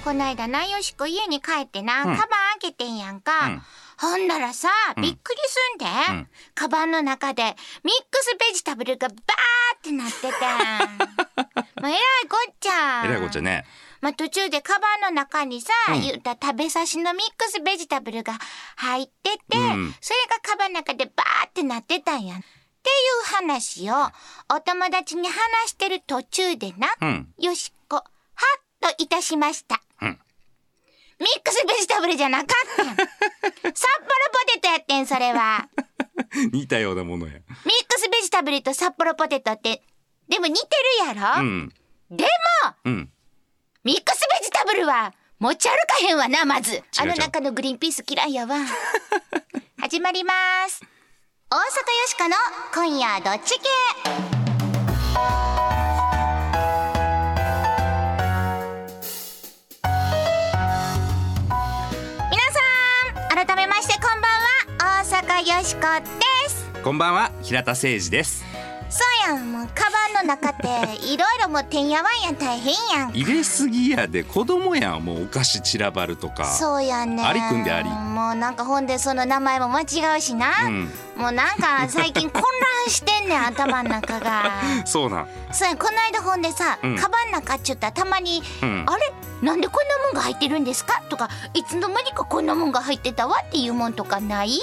こないだなよしこ家に帰ってな、うん。カバン開けてんやんか、うん。ほんならさうん。びっくりすんで、うん。カバンの中でミックスベジタブルがバーってなってて。もうえらいこっちゃえらいこっちゃね。まあ、途中でカバンの中にさ、うん。言った食べさしのミックスベジタブルが入ってて、うん。それがカバンの中でバーってなってたんや。っていう話をお友達に話してる途中でな、うん。よしこ、はっといたしました。うんミックスベジタブルじゃなかったん。札幌ポテトやってん、それは。似たようなものやミックスベジタブルと札幌ポテトって、でも似てるやろ、うんでも、うんミックスベジタブルは持ち歩かへんわな、まず。あの中のグリーンピース嫌いやわ。始まります。大阪よしこの今夜どっち系？は、よしこです。こんばんは平田誠二です。そうやん、もう、カバンの中って、いろいろもうてんやわんやん大変やん。入れすぎやで子供やんもうお菓子散らばるとか。そうやねありくんであり。もうなんかほんでその名前も間違うしな、うんもうなんか最近混乱してんねん頭の中が。そうなん。そうやこの間ほんでさ、うん。カバンの中っちゅったらたまに「うんあれ？なんでこんなもんが入ってるんですか?」とか「いつの間にかこんなもんが入ってたわ」っていうもんとかない？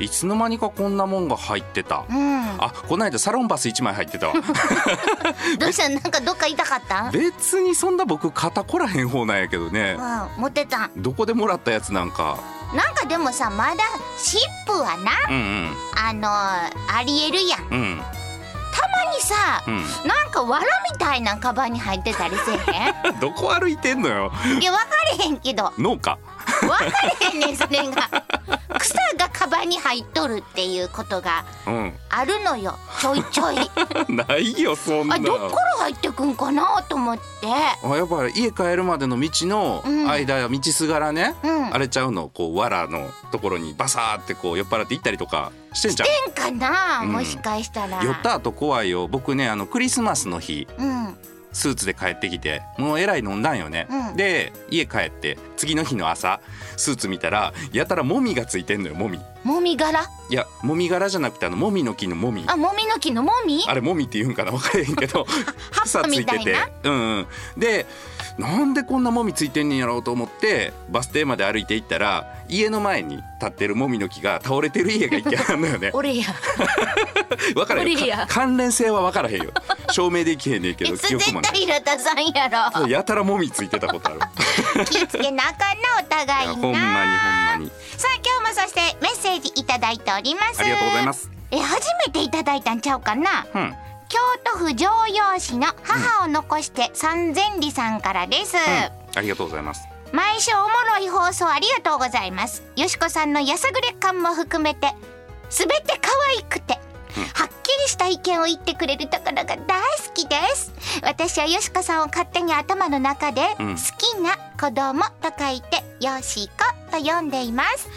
いつの間にかこんなもんが入ってた。うん。あこの間サロンバス1枚入ってた。わ どうしたなんかどっか痛かった？別にそんな僕肩こらへん方なんやけどね。うん持ってたどこでもらったやつなんかなんかでもさまだシップはなうんうん。あのありえるやん。うん。たまにさ、うん。なんか藁みたいなカバンに入ってたりせえへん？どこ歩いてんのよ。いや分かれへんけど。農家分かれへんねんそれが。草がカバンに入っとるっていうことがうん。あるのよ。ちょいちょい。ないよそんなあどっから入ってくんかなと思って。あやっぱり家帰るまでの道のうん。間、道すがらね、うん。あれちゃうの。こう藁のところにバサーってこう酔っ払って行ったりとかしてんじゃんかな、うん。もしかしたら。酔った後怖いよ。僕ねあのクリスマスの日。うんスーツで帰ってきてもうえらい飲んだんよね、うん。で家帰って次の日の朝スーツ見たらやたらもみがついてんのよもみもみ殻？いやもみ殻じゃなくてあのもみの木のもみ。あもみの木のもみ？あれもみって言うんかな？分からへんけど。葉っぱみたいな？うんうん、でなんでこんなもみついてんねんやろうと思ってバス停まで歩いて行ったら家の前に立ってるもみの木が倒れてる家が一軒あるのよね。俺や。分からへんよ。か関連性は分からへんよ。証明できへんねんけど記憶もない。平田さんやろ。やたらもみついてたことある。気ぃつけなあかんなおい互いにやほんまにほんまに。さあ今日もそしてメッセージいただいております。ありがとうございます。え初めていただいたんちゃうかな？うん。京都府城陽市の母を残して三千里さんからです、ありがとうございます。毎週おもろい放送ありがとうございます。よしこさんのやさぐれ感も含めてすべて可愛くてはっきりした意見を言ってくれるところが大好きです。私はよしこさんを勝手に頭の中でうん。好きな子供と書いてよしこと読んでいます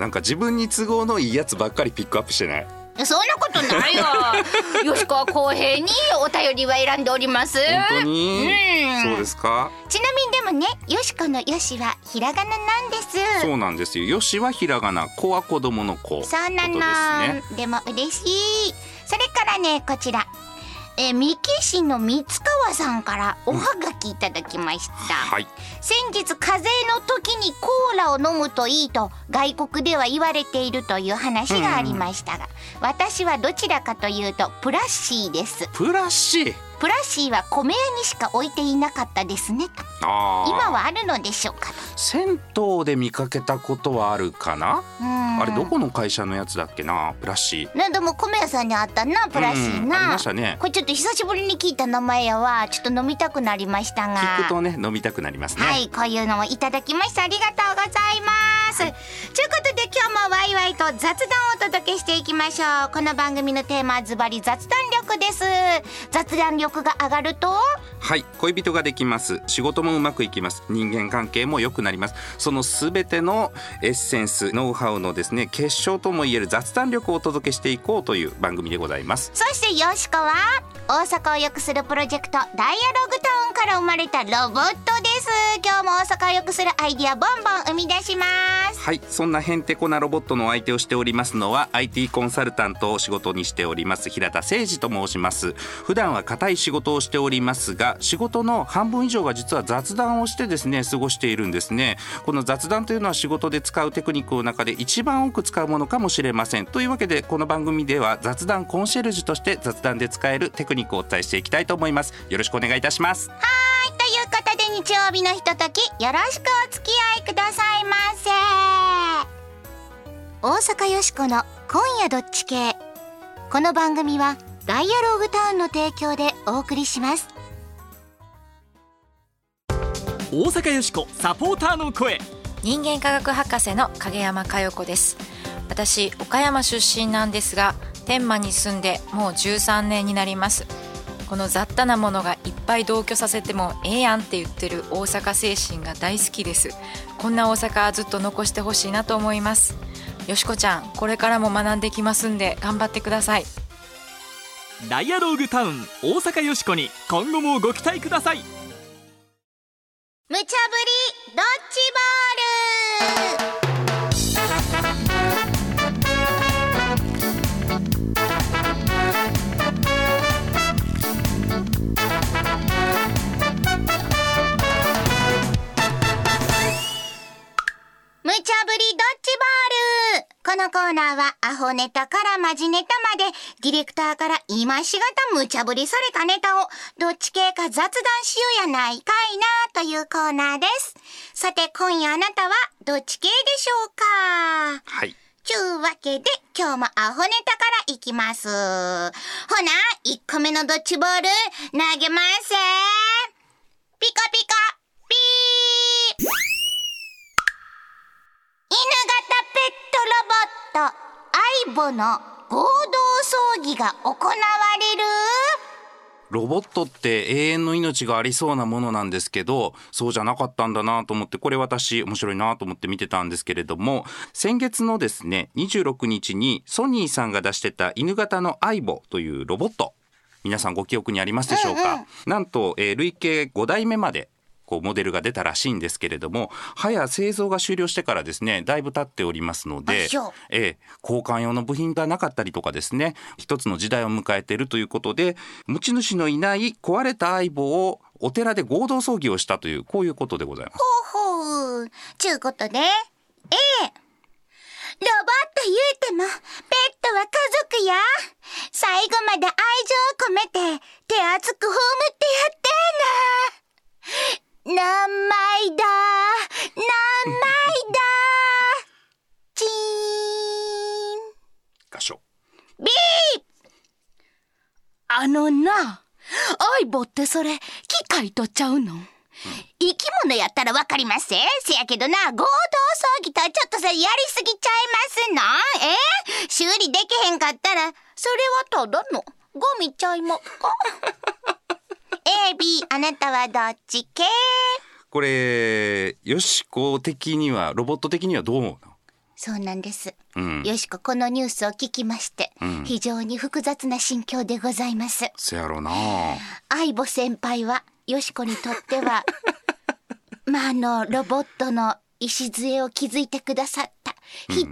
なんか自分に都合のいいやつばっかりピックアップしてない？そんなことないよ よしこは公平にお便りは選んでおります。本当に？うん。そうですか？ちなみにでもねよしこのよしはひらがななんです。そうなんですよ。よしはひらがな子は子供の子。そうなの、ですね。でも嬉しい。それからねこちらえー三木市の三川さんからおはがきいただきました、はい。先日風邪の時にコーラを飲むといいと外国では言われているという話がありましたが、私はどちらかというとプラッシーです。プラッシー？プラッシーは米屋にしか置いていなかったですね。今はあるのでしょうか？と銭湯で見かけたことはあるかな、うん。あれどこの会社のやつだっけな？プラッシー。ねでも米屋さんにあったなプラッシーうんありな、ましたね。これちょっと久しぶりに聞いた名前やわちょっと飲みたくなりましたが。聞くとね飲みたくなりますね、はいこういうのもいただきました。ありがとうございます。とい。うことで今日もワイワイと雑談をお届けしていきましょう。この番組のテーマはズバリ雑談力です。雑談力が上がると？はい恋人ができます。仕事もうまくいきます。人間関係も良くなります。そのすべてのエッセンスノウハウのですね結晶ともいえる雑談力をお届けしていこうという番組でございます。そしてよしこは大阪を良くするプロジェクトダイアログタウンから生まれたロボットでです。今日も大阪を良くするアイディアボンボン生み出します。はいそんなへんてこなロボットのお相手をしておりますのは IT コンサルタントを仕事にしております平田誠二と申します。普段は固い仕事をしておりますが仕事の半分以上が実は雑談をしてですね過ごしているんですね。この雑談というのは仕事で使うテクニックの中で一番多く使うものかもしれません。というわけでこの番組では雑談コンシェルジュとして雑談で使えるテクニックをお伝えしていきたいと思います。よろしくお願いいたします。はいということで日曜日のひとときよろしくお付き合いくださいませ。大阪よしこの今夜どっち系。この番組はダイアローグタウンの提供でお送りします。大阪よしこサポーターの声。人間科学博士の影山佳代子です。私岡山出身なんですが天満に住んでもう13年になります。この雑多なものがいっぱい同居させてもええやんって言ってる大阪精神が大好きです。こんな大阪ずっと残してほしいなと思います。よしこちゃんこれからも学んできますんで頑張ってください。ダイアローグタウン大阪よしこに今後もご期待ください。無茶ぶりドッジボール無茶ぶりドッジボール。このコーナーはアホネタからマジネタまでディレクターから今しがた無茶ぶりされたネタをどっち系か雑談しようやないかいなというコーナーです。さて今夜あなたはどっち系でしょうか？はい。ちゅうわけで今日もアホネタからいきます。ほな、1個目のドッジボール投げます。ピカピカピーペットロボットアイボの合同葬儀が行われる？ロボットって永遠の命がありそうなものなんですけどそうじゃなかったんだなと思ってこれ私面白いなと思って見てたんですけれども先月のですね26日にソニーさんが出してた犬型のアイボというロボット皆さんご記憶にありますでしょうか、なんと、えー累計5代目までこうモデルが出たらしいんですけれども早製造が終了してからですねだいぶ経っておりますのでええ交換用の部品がなかったりとかですね一つの時代を迎えているということで持ち主のいない壊れた相棒をお寺で合同葬儀をしたというこういうことでございます。ほうほう。ちゅうことで、A。ロボット言うても、ペットは家族や。最後まで愛情込めて、手厚く葬ってやってな。何枚だ？何枚だ？チーン。箇所ビーあのな、アイボってそれ、機械とちゃうの、生き物やったらわかりますせせやけどな、合同葬儀とはちょっとそれやりすぎちゃいますの？え？修理できへんかったら、それはただのゴミちゃいまっか？?A、B、あなたはどっち系？これよしこ的にはロボット的にはどう思うの？そうなんです。うんよしこ、このニュースを聞きまして、ん非常に複雑な心境でございます。そやろうな相棒先輩はよしこにとっては まああのロボットの礎を築いてくださった非常に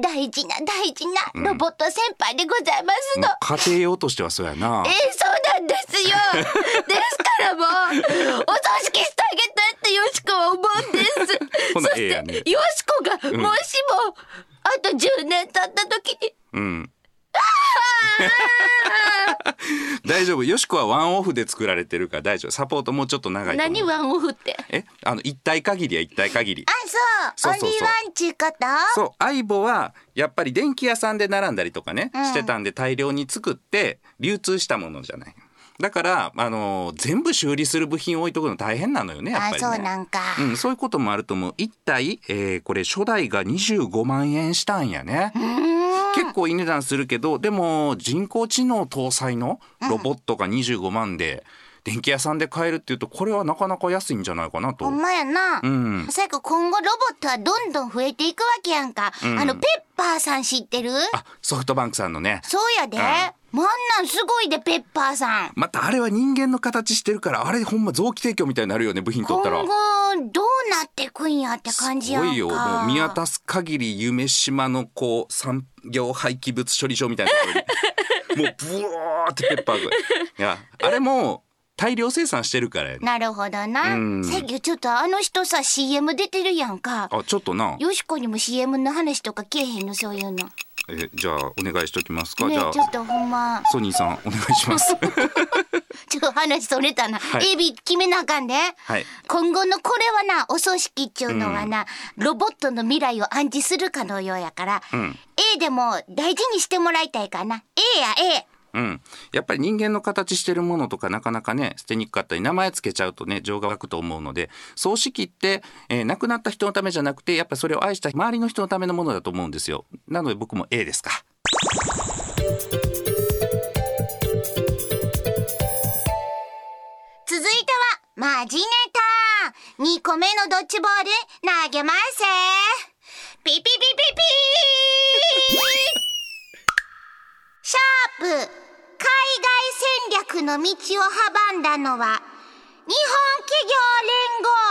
大事な大事なロボット先輩でございますの。まあ家庭用としてはそうやなえー、そうなんですよ。ですからもう、お葬式してあげたいってよしこは思うんです。そして、ええやねよしこが、もしも、あと10年経った時に、うん大丈夫。よしこはワンオフで作られてるから大丈夫。サポートもうちょっと長いと思う。何ワンオフって？え？あの一体限りや一体限り。あ、そう。そうそうそう。オンリーワンちゅうこと？そう。相棒はやっぱり電気屋さんで並んだりとかね、うん。してたんで大量に作って流通したものじゃない。だからあの全部修理する部品を置いとくの大変なのよねやっぱあ、りね。そうなんか。うん、そういうこともあると思う。一体、えーこれ初代が25万円したんやね。結構いい値段するけどでも人工知能搭載のロボットが25万で、電気屋さんで買えるっていうとこれはなかなか安いんじゃないかなと。ほんまやな。うん最後今後ロボットはどんどん増えていくわけやんか。んあの、ペッパーさん知ってる？あソフトバンクさんのね。そうやで。うんまんなんすごいでペッパーさんまたあれは人間の形してるからあれほんま臓器提供みたいになるよね部品取ったら今後どうなってくんやって感じやんかすごいよもう見渡す限り夢島のこう産業廃棄物処理場みたいなところに。もうブワーってペッパーが。いや あれも大量生産してるからやね。なるほどな。うん。せやちょっとあの人さ CM 出てるやんか。あちょっとな。よしこにも CM の話とかけえへんのそういうのえじゃあお願いしときますか、ねじゃあちょっとほんま。ソニーさんお願いします。ちょっと話それたな、はい。エビ決めなあかんで、はい。今後のこれはなお葬式っちゅうのはな、ロボットの未来を暗示するかのようやから、ん。A でも大事にしてもらいたいかな。A や A うん、やっぱり人間の形してるものとかなかなかね捨てにくかったり名前つけちゃうとね情が湧くと思うので葬式って、えー亡くなった人のためじゃなくてやっぱりそれを愛した周りの人のためのものだと思うんですよ。なので僕も A ですか。続いてはマジネタ2個目のドッジボール投げますピピピピピシャープ。海外戦略の道を阻んだのは日本企業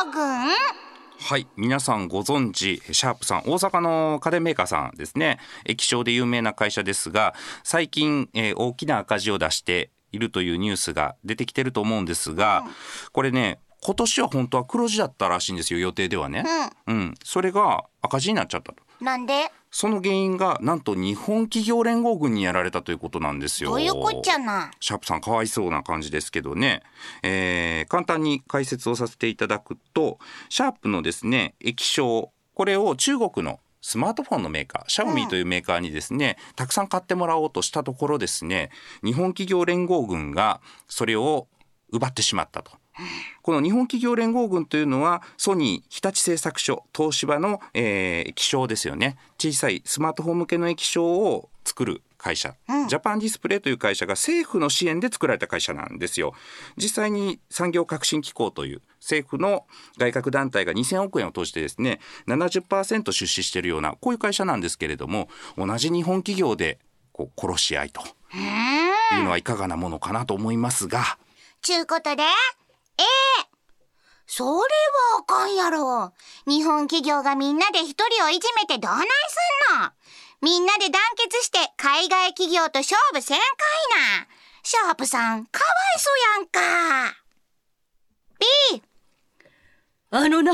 連合軍。はい皆さんご存知シャープさん。大阪の家電メーカーさんですね。液晶で有名な会社ですが最近、えー大きな赤字を出しているというニュースが出てきてると思うんですが、これね今年は本当は黒字だったらしいんですよ予定ではね、うん、それが赤字になっちゃったとなんで？その原因がなんと日本企業連合軍にやられたということなんですよ。どういうこっちゃな？シャープさんかわいそうな感じですけどね、えー簡単に解説をさせていただくとシャープのですね液晶これを中国のスマートフォンのメーカーシャオミというメーカーにですね、たくさん買ってもらおうとしたところですね日本企業連合軍がそれを奪ってしまったと。この日本企業連合軍というのはソニー日立製作所東芝の、えー液晶ですよね。小さいスマートフォン向けの液晶を作る会社、ジャパンディスプレイという会社が政府の支援で作られた会社なんですよ。実際に産業革新機構という政府の外郭団体が2000億円を投じてですね70%出資しているようなこういう会社なんですけれども同じ日本企業でこう殺し合いというのはいかがなものかなと思いますが。ちゅうことで A それはあかんやろ日本企業がみんなで一人をいじめてどないすんのみんなで団結して海外企業と勝負せんかいなシャープさんかわいそうやんか B あのな、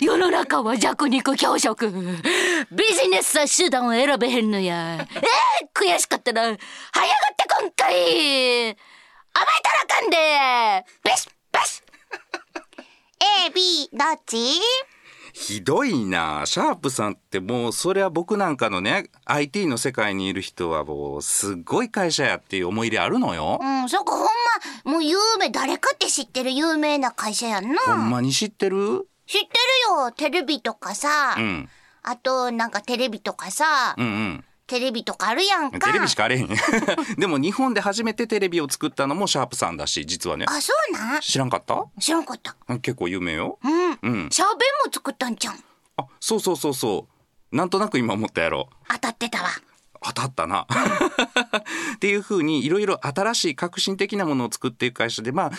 世の中は弱肉強食。ビジネスは手段を選べへんのや。えー、悔しかったな。早がってこんかい。甘えたらかんで。ベシッベシッ A、B どっち？ひどいな。シャープさんってもうそれは僕なんかのね IT の世界にいる人はもうすっごい会社やっていう思い入れあるのよ。う。ん、そこほんま、もう有名、誰かって知ってる有名な会社やんな。ほんまに知ってる？知ってるよ、テレビとかさ。うん。あと、なんかテレビとかさ、うんうんテレビとかあるやんか。テレビしかあれへん でも日本で初めてテレビを作ったのもシャープさんだし実はねあ、そうなん？知らんかった？知らんかった。結構有名ようん。うんシャーベンも作ったんじゃん。あそうそうそうそうなんとなく今思ったやろ当たってたわ。当たったな っていうふうにいろいろ新しい革新的なものを作っていく会社でまあ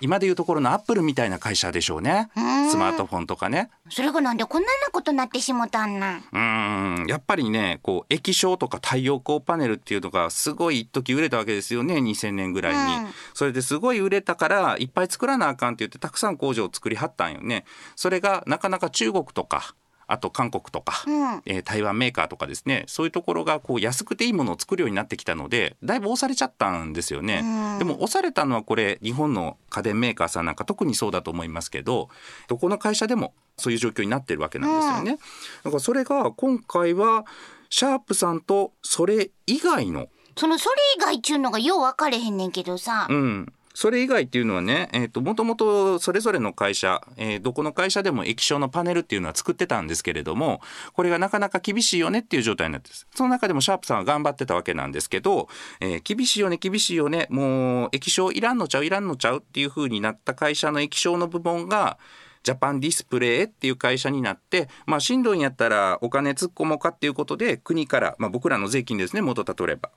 今でいうところのアップルみたいな会社でしょうね。スマートフォンとかね。それがなんでこんななことなってしもたんなん？うーん。やっぱりねこう液晶とか太陽光パネルっていうのがすごい一時売れたわけですよね。2000年ぐらいに、うん。それですごい売れたからいっぱい作らなあかんって言ってたくさん工場を作りはったんよね。それがなかなか中国とかあと韓国とか、うん。えー台湾メーカーとかですねそういうところがこう安くていいものを作るようになってきたのでだいぶ押されちゃったんですよね、うん。でも押されたのはこれ日本の家電メーカーさんなんか特にそうだと思いますけどどこの会社でもそういう状況になってるわけなんですよね、だからそれが今回はシャープさんとそれ以外のそのそれ以外っちゅうのがよう分かれへんねんけどさ。うん、それ以外っていうのはね、えー、ともともとそれぞれの会社、えーどこの会社でも液晶のパネルっていうのは作ってたんですけれどもこれがなかなか厳しいよねっていう状態になってその中でもシャープさんは頑張ってたわけなんですけど、えー厳しいよね厳しいよねもう液晶いらんのちゃういらんのちゃうっていうふうになった会社の液晶の部門がジャパンディスプレイっていう会社になって、まあ、新んやったらお金突っ込もうかっていうことで国から、まあ、僕らの税金ですね元たとれば。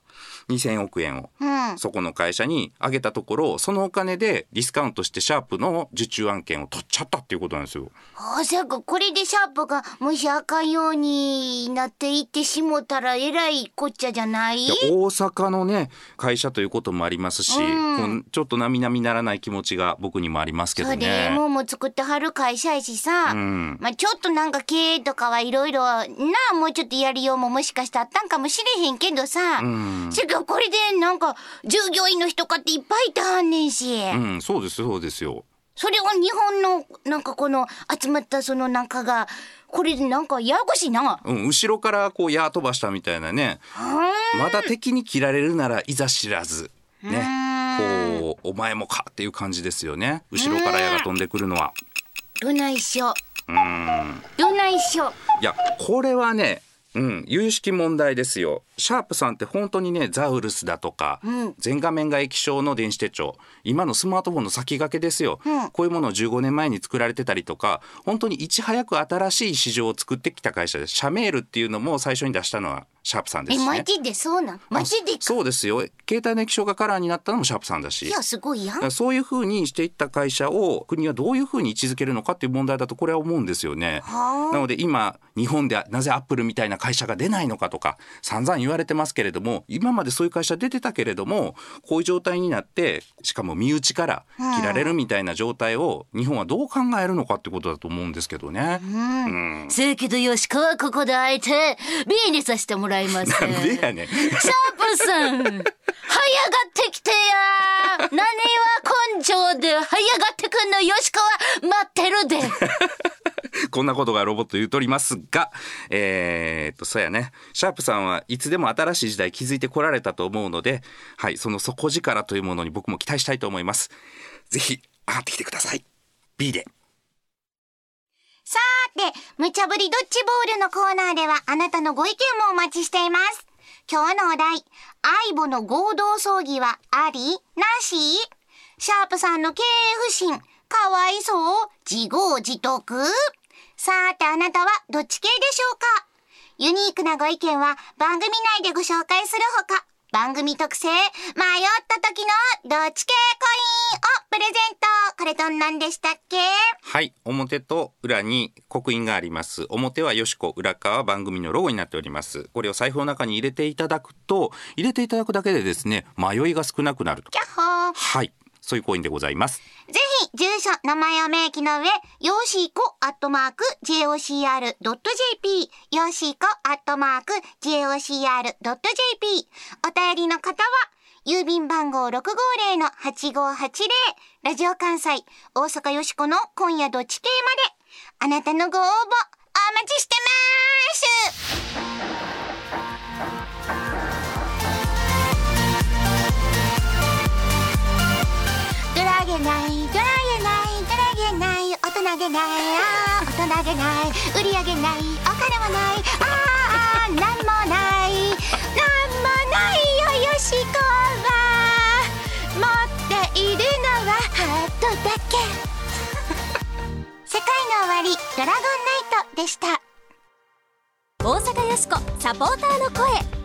2000億円を。うん。そこの会社にあげたところそのお金でディスカウントしてシャープの受注案件を取っちゃったっていうことなんですよ。あそやか。これでシャープがもしあかんようになっていってしもたらえらいこっちゃじゃない？大阪のね会社ということもありますし、うん。ちょっと並々ならない気持ちが僕にもありますけどそうでね。もうも作ってはる会社やしさ、うんまあちょっとなんか経営とかはいろいろなあもうちょっとやりようももしかしてあったんかもしれへんけどさ、うんせやけどこれでなんか従業員の人かっていっぱいいてはんねんし、うん、そうですそうですよ。それを日本のなんかこの集まったそのなんかがこれでなんかややこしいな。うん、後ろからこう矢飛ばしたみたいなね。まだ敵に切られるならいざ知らず。ね。こう、お前もかっていう感じですよね。後ろから矢が飛んでくるのは。どないしょうん。どないしょいや、これはね、うん、有識問題ですよ。シャープさんって本当にね、ザウルスだとか、うん全画面が液晶の電子手帳、今のスマートフォンの先駆けですよ。うんこういうものを15年前に作られてたりとか、本当にいち早く新しい市場を作ってきた会社です。シャメールっていうのも最初に出したのはシャープさんですしね。えマジでそうなんマジでか？そうですよ。携帯の液晶がカラーになったのもシャープさんだし。いやすごいやんそういうふうにしていった会社を国はどういうふうに位置づけるのかっていう問題だとこれは思うんですよね。はあなので今日本でなぜアップルみたいな会社が出ないのかとか散々言われてますけれども今までそういう会社出てたけれどもこういう状態になってしかも身内から切られるみたいな状態を日本はどう考えるのかってことだと思うんですけどね。うんせやけどよしこはここであえて B にさせてもらいます。なんでやねん。シャープさん、早がってきてや何は根性で早がってくんのよしこは待ってるで。こんなことがロボット言うとりますが、えーっと、そうやね。シャープさんはいつでも新しい時代気づいてこられたと思うので、はい、その底力というものに僕も期待したいと思います。ぜひ、上がってきてください。B で。さーて、無茶ぶりドッジボールのコーナーではあなたのご意見もお待ちしています。今日のお題、愛母の合同葬儀はありなし？シャープさんの経営不振、かわいそう？自業自得？さーてあなたはどっち系でしょうか？ユニークなご意見は番組内でご紹介するほか、番組特製、迷った時のどっち系コインをプレゼント。これどんなんでしたっけ？はい、表と裏に刻印があります。表はよしこ、裏側は番組のロゴになっております。これを財布の中に入れていただくと、入れていただくだけでですね、迷いが少なくなると。キャッホー。はい、そういうコインでございます。ぜひ、住所、名前を明記の上、よしーこ、アットマーク、jocr.jp、よしーこ、アットマーク、jocr.jp。お便りの方は、郵便番号650-8580、ラジオ関西、大阪よしこの今夜どっち系まで、あなたのご応募、お待ちしてますないあー大人げない売り上げないお金もない。あーなんもない。なんもないよよしこは。持っているのはハートだけ。世界の終わりドラゴンナイトでした。大阪よしこサポーターの声。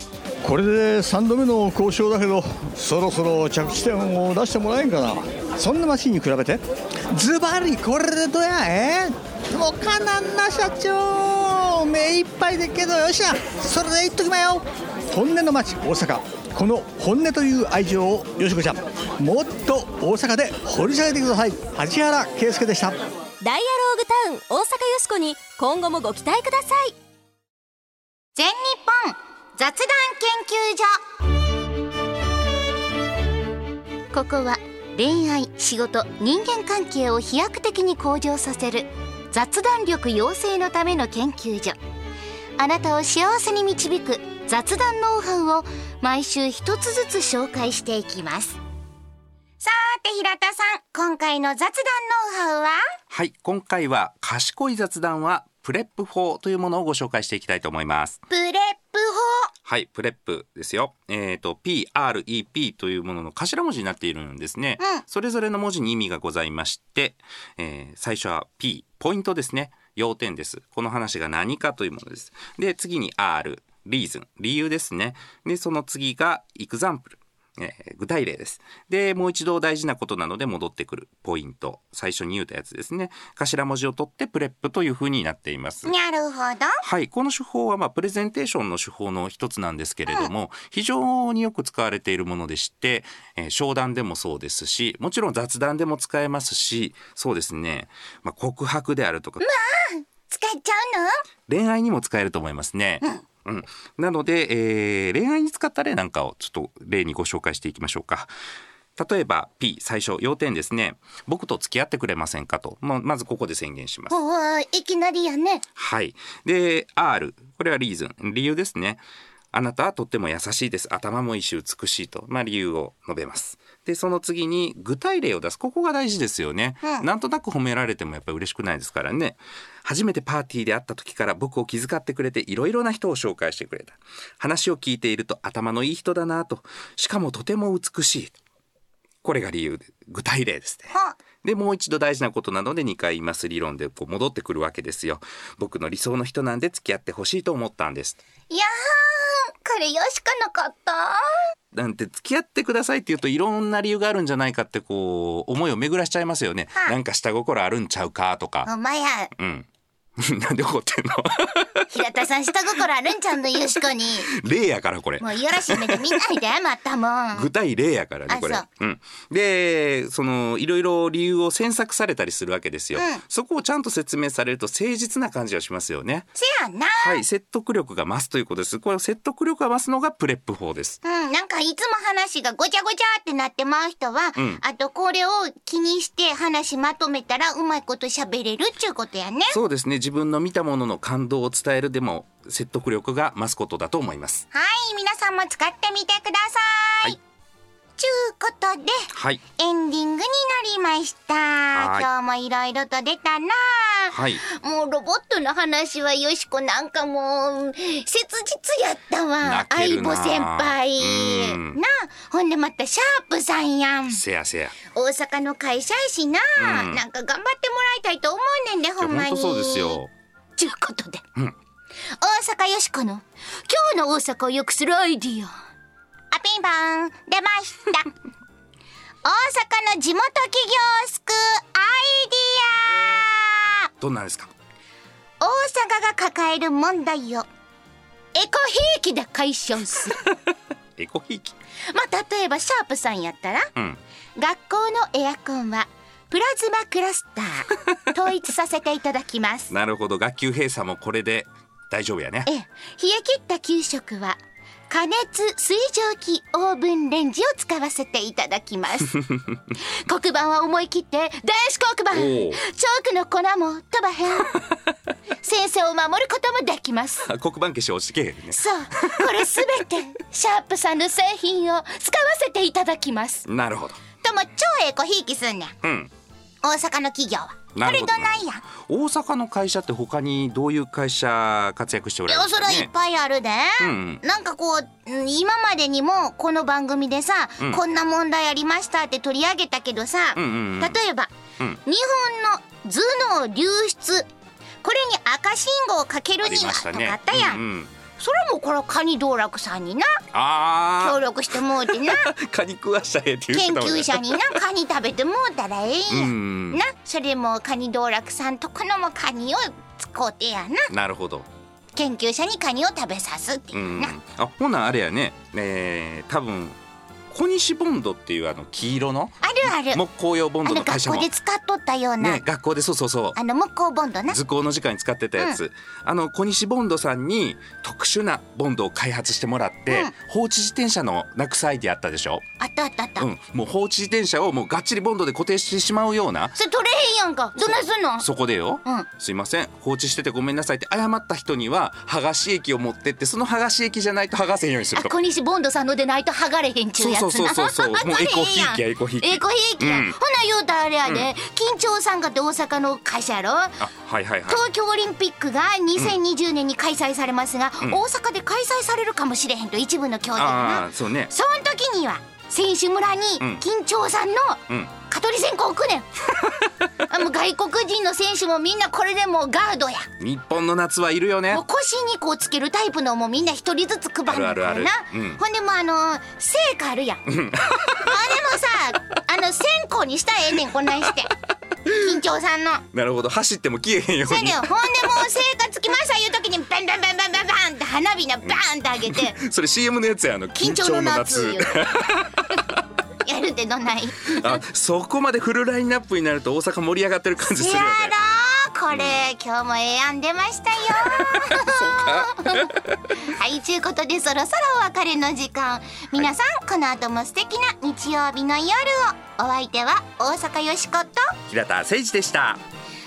これで3度目の交渉だけどそろそろ着地点を出してもらえんかな。そんなマシンに比べて？ズバリこれでどや？え？もうかなんな社長。目いっぱいでっけどよっしゃ。それで言っときまよ。本音の街大阪。この本音という愛情をよしこちゃん。もっと大阪で掘り下げてください。梶原圭介でした。ダイアローグタウン大阪よしこに今後もご期待ください。全日本雑談研究所。ここは恋愛仕事人間関係を飛躍的に向上させる雑談力養成のための研究所。あなたを幸せに導く雑談ノウハウを毎週一つずつ紹介していきます。さーて平田さん今回の雑談ノウハウは？はい、今回は賢い雑談は PREP 法というものをご紹介していきたいと思います。 PREPはい PREP ですよ。えっ、と PREP というものの頭文字になっているんですね、うん。それぞれの文字に意味がございまして、えー最初は P point ですね。要点です。この話が何かというものです。で次に R reason。理由ですね。でその次が example えー具体例です。で、もう一度大事なことなので戻ってくる point。最初に言うたやつですね。頭文字を取って PREP という風になっています法。なるほどはい、この手法はまあプレゼンテーションの手法の一つなんですけれども、非常によく使われているものでして、えー商談でもそうですし、もちろん雑談でも使えますし、そうですね、まあ、告白であるとか、使っちゃうの？恋愛にも使えると思いますね。うん、なので、えー恋愛に使った例なんかをちょっと例にご紹介していきましょうか。例えば P 最初要点ですね僕と付き合ってくれませんかとままずここで宣言しますいきなりやねはい。で、R。これはリーズン。理由ですね。あなたはとっても優しいです。頭もいいし美しいと。まあ理由を述べます。で、その次に具体例を出す。ここが大事ですよね。なんとなく褒められてもやっぱり嬉しくないですからね。初めてパーティーで会った時から僕を気遣ってくれていろいろな人を紹介してくれた。話を聞いていると頭のいい人だなと。しかもとても美しい。これが理由で。具体例ですね。は。でもう一度大事なことなので2回言います理論でこう戻ってくるわけですよ。僕の理想の人なんで付き合ってほしいと思ったんです。いやーこれよしかなかった。なんて付き合ってくださいって言うといろんな理由があるんじゃないかってこう思いを巡らしちゃいますよね、はい。なんか下心あるんちゃうかとか。お前やうん なんで怒ってんの？平田さん下心あるんちゃうのよしこに。例やからこれもういやらしい目で見ないでまたもん。具体例やからねこれ。う。うん、でそのいろいろ理由を詮索されたりするわけですよ、うん。そこをちゃんと説明されると誠実な感じがしますよね。せやな。はい。説得力が増すということです。これ説得力が増すのがプレップ法です。うん、なんかいつも話がごちゃごちゃってなってまう人は、ん。あとこれを気にして話まとめたらうまいこと喋れるっちゅうことやね。そうですね自分の見たものの感動を伝えるでも説得力が増すことだと思います。はい、皆さんも使ってみてください。はいちゅうことで、はい。エンディングになりました。はい。今日もいろいろと出たな。はい。もうロボットの話はよしこなんかもう切実やったわ。相棒先輩。うん。なあ。ほんでまたシャープさんやん。せやせや。大阪の会社やしな、うん。なんか頑張ってもらいたいと思うねんでほんまに。そうですよ。ちゅうことで、うん。大阪よしこの今日の大阪を良くするアイディアあピンポン出ました 大阪の地元企業を救うアイディアどんなんですか？大阪が抱える問題をエコひいきで解消する エコひいき？まあ例えばシャープさんやったらうん。学校のエアコンはプラズマクラスター 統一させていただきますなるほど学級閉鎖もこれで大丈夫やね。ええ冷え切った給食は加熱水蒸気オーブンレンジを使わせていただきます。黒板は思い切って電子黒板。チおョうークの粉も飛ばへん。先生を守ることもできます。あ 黒板消し落ちてけへんね。そう。これすべてシャープさんの製品を使わせていただきます。なるほど。とも超エコひいきすんねん。うん。大阪の企業はなるほど。どないやん。大阪の会社って他にどういう会社活躍しておられるかね？れはいっぱいあるで、うんなんかこううん今までにもこの番組でさ、うん。こんな問題ありましたって取り上げたけどさ、うんうんうん。例えば、うん。日本の頭脳流出これに赤信号をかけるにはとか。あったやん、うんうんそれもこれカニ道楽さんになあ協力してもうてなあ。カニ食わしたらええって言研究者になカニ食べてもうたらええんや、うん。なそれもカニ道楽さんとこのもカニを使うてやななるほど。研究者にカニを食べさすっていううな、ん。あほなあれやね。えー、多分小西ボンドっていうあの黄色のあるある。木工用ボンドの会社も。学校で使っとったような、ね学校でそうそうそう。あの木工ボンドな。図工の時間に使ってたやつ、あの小西ボンドさんに特殊なボンドを開発してもらって、うん。放置自転車のなくすアイディアあったでしょ、あったあったあった、うん、もう放置自転車をもうがっちりボンドで固定してしまうような。それ取れへんやんか。どないすんの？そこでよ、うん。すいません。放置しててごめんなさいって。謝った人には剥がし液を持ってってその剥がし液じゃないと剥がせんようにすると。あ小西ボンドさんのでないと剥がれへんちゅうやつそうそうそうそう。もうエコひいきやエコひいきエコひいきや、うん。ほな言うたらあれやで、緊張参加って大阪の会社やろ？あはいはいはい。東京オリンピックが2020年に開催されますが、ん。大阪で開催されるかもしれへんと一部の競技があな。あそうね。その時には選手村にうん。緊張さんのうん。蚊取り線香置くねん。あもう外国人の選手もみんなこれでもうガードや。日本の夏はいるよね。もう腰にこうつけるタイプのもみんな一人ずつ配るんだあるあるからなある。うん。ほんでもうあの聖火あるやん。あれもさ あの線香にしたらええねんこんなんして緊張さんの。なるほど。走っても消えへんように。それでほんでもう聖火つきましたいう時にバンバンバンバンバンバンって花火なバーンってあげて。それ CM のやつやあの緊張の夏。言うてやるってどない？あそこまでフルラインナップになると大阪盛り上がってる感じするやよね。ろこれ、今日もええ案出ましたよ。はいということでそろそろお別れの時間。皆さん、この後も素敵な日曜日の夜を。お相手は大阪よしこと。平田誠二でした。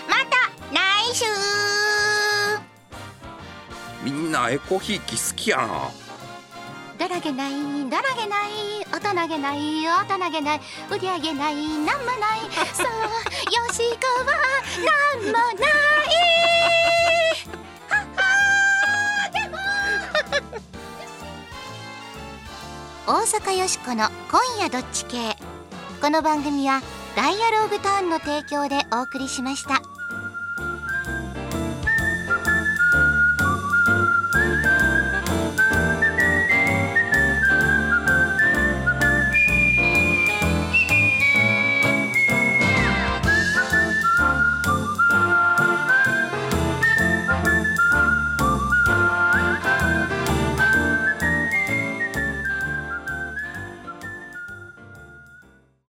また来週。みんなエコひいき好きやなだらげないだらげない大人げない大人げない売り上げないなんもない。そうよしこはなんもない。大阪よしこの今夜どっち系。この番組はダイアローグターンの提供でお送りしました